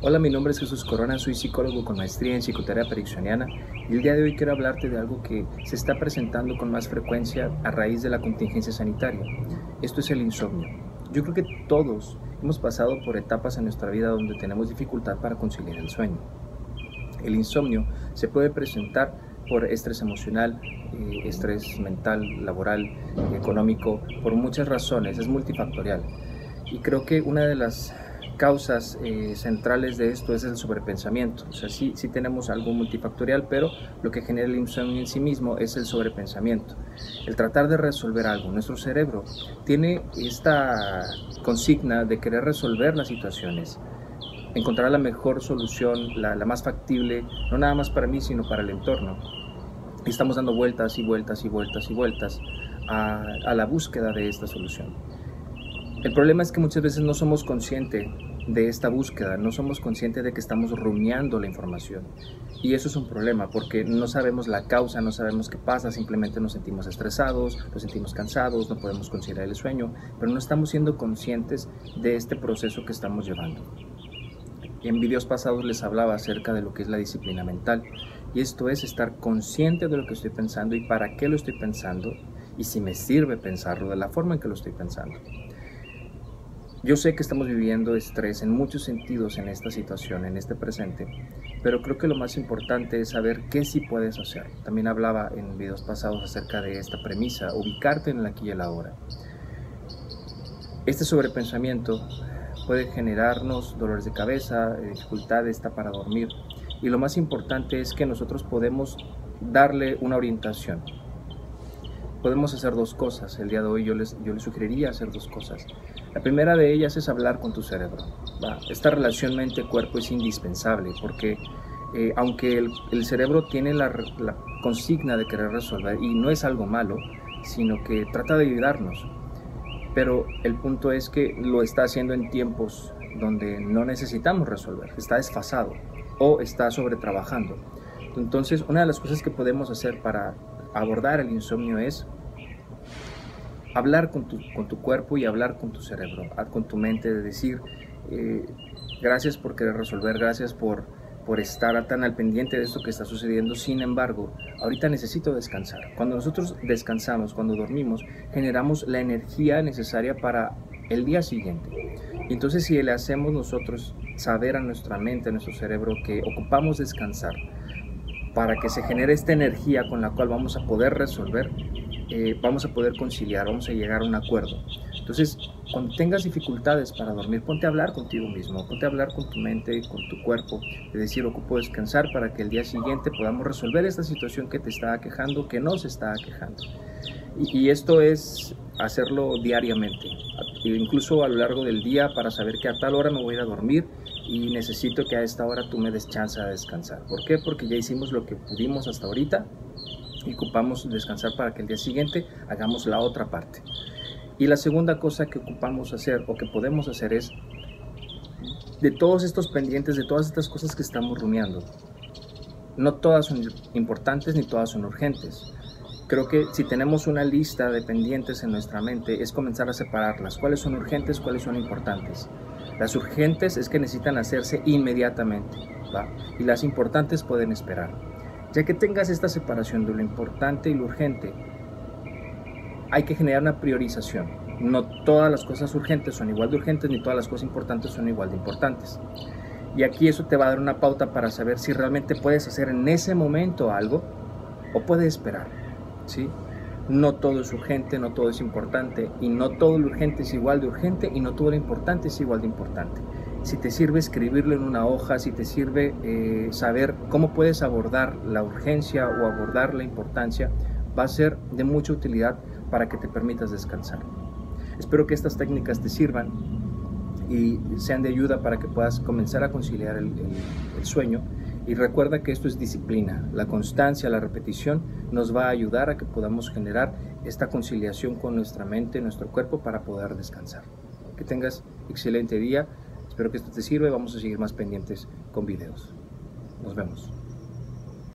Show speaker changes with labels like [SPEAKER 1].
[SPEAKER 1] Hola, mi nombre es Jesús Corona, soy psicólogo con maestría en psicoterapia ericksoniana y el día de hoy quiero hablarte de algo que se está presentando con más frecuencia a raíz de la contingencia sanitaria. Esto es el insomnio. Yo creo que todos hemos pasado por etapas en nuestra vida donde tenemos dificultad para conciliar el sueño. El insomnio se puede presentar por estrés emocional, eh, estrés mental, laboral, económico, por muchas razones, es multifactorial. Y creo que una de las causas eh, centrales de esto es el sobrepensamiento. O sea, sí, sí tenemos algo multifactorial, pero lo que genera el insomnio en sí mismo es el sobrepensamiento. El tratar de resolver algo. Nuestro cerebro tiene esta consigna de querer resolver las situaciones, encontrar la mejor solución, la, más factible, no nada más para mí, sino para el entorno. Y estamos dando vueltas y vueltas y vueltas y vueltas a, a la búsqueda de esta solución. El problema es que muchas veces no somos conscientes de esta búsqueda, no somos conscientes de que estamos rumiando la información. Y eso es un problema porque no sabemos la causa, no sabemos qué pasa, simplemente nos sentimos estresados, nos sentimos cansados, no podemos considerar el sueño, pero no estamos siendo conscientes de este proceso que estamos llevando. En videos pasados les hablaba acerca de lo que es la disciplina mental y esto es estar consciente de lo que estoy pensando y para qué lo estoy pensando y si me sirve pensarlo de la forma en que lo estoy pensando. Yo sé que estamos viviendo estrés en muchos sentidos en esta situación, en este presente, pero creo que lo más importante es saber qué sí puedes hacer. También hablaba en videos pasados acerca de esta premisa, ubicarte en el aquí y el ahora. Este sobrepensamiento puede generarnos dolores de cabeza, dificultades para dormir, y lo más importante es que nosotros podemos darle una orientación. Podemos hacer dos cosas. El día de hoy yo les, yo les sugeriría hacer dos cosas. La primera de ellas es hablar con tu cerebro. Esta relación mente-cuerpo es indispensable porque eh, aunque el, cerebro tiene la, consigna de querer resolver y no es algo malo, sino que trata de ayudarnos, pero el punto es que lo está haciendo en tiempos donde no necesitamos resolver, está desfasado o está sobretrabajando. Entonces, una de las cosas que podemos hacer para abordar el insomnio es hablar con tu, con tu cuerpo y hablar con tu cerebro, con tu mente, de decir, eh, gracias por querer resolver, gracias por, por estar tan al pendiente de esto que está sucediendo. Sin embargo, ahorita necesito descansar. Cuando nosotros descansamos, cuando dormimos, generamos la energía necesaria para el día siguiente. Y entonces si le hacemos nosotros saber a nuestra mente, a nuestro cerebro que ocupamos descansar para que se genere esta energía con la cual vamos a poder resolver, eh, vamos a poder conciliar, vamos a llegar a un acuerdo. Entonces, cuando tengas dificultades para dormir, ponte a hablar contigo mismo, ponte a hablar con tu mente, con tu cuerpo, de decir, ocupo descansar para que el día siguiente podamos resolver esta situación que te está quejando, que nos está quejando. Y, y esto es hacerlo diariamente, incluso a lo largo del día para saber que a tal hora me voy a dormir y necesito que a esta hora tú me des chance a descansar. ¿Por qué? Porque ya hicimos lo que pudimos hasta ahorita y ocupamos descansar para que el día siguiente hagamos la otra parte. Y la segunda cosa que ocupamos hacer o que podemos hacer es de todos estos pendientes, de todas estas cosas que estamos rumiando. No todas son importantes ni todas son urgentes. Creo que si tenemos una lista de pendientes en nuestra mente es comenzar a separarlas. ¿Cuáles son urgentes? ¿Cuáles son importantes? Las urgentes es que necesitan hacerse inmediatamente y las importantes pueden esperar. Ya que tengas esta separación de lo importante y lo urgente, hay que generar una priorización. No todas las cosas urgentes son igual de urgentes, ni todas las cosas importantes son igual de importantes. Y aquí eso te va a dar una pauta para saber si realmente puedes hacer en ese momento algo o puedes esperar. ¿sí? No todo es urgente, no todo es importante, y no todo lo urgente es igual de urgente, y no todo lo importante es igual de importante si te sirve escribirlo en una hoja, si te sirve eh, saber cómo puedes abordar la urgencia o abordar la importancia, va a ser de mucha utilidad para que te permitas descansar. Espero que estas técnicas te sirvan y sean de ayuda para que puedas comenzar a conciliar el, el sueño. Y recuerda que esto es disciplina. La constancia, la repetición nos va a ayudar a que podamos generar esta conciliación con nuestra mente, nuestro cuerpo para poder descansar. Que tengas excelente día. Espero que esto te sirva y vamos a seguir más pendientes con videos. Nos vemos.